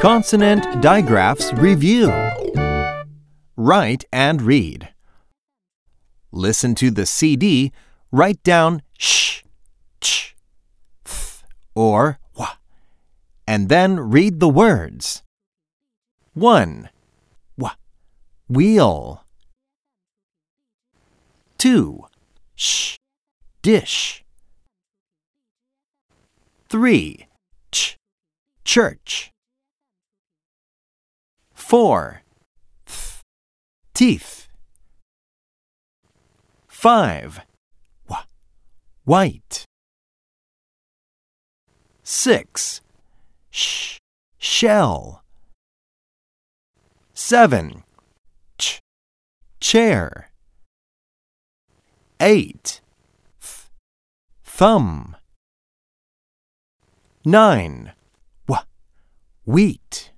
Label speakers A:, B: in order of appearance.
A: Consonant digraphs review. Write and read. Listen to the CD. Write down sh, ch, th, or wh, and then read the words. 1. Wh, wheel. 2. Sh, dish. 3. Ch, church. 4. Th, teeth. 5. Wh, white. 6. Sh, shell. 7. Ch, chair. 8. Th, thumb. 9. Wh, wheat.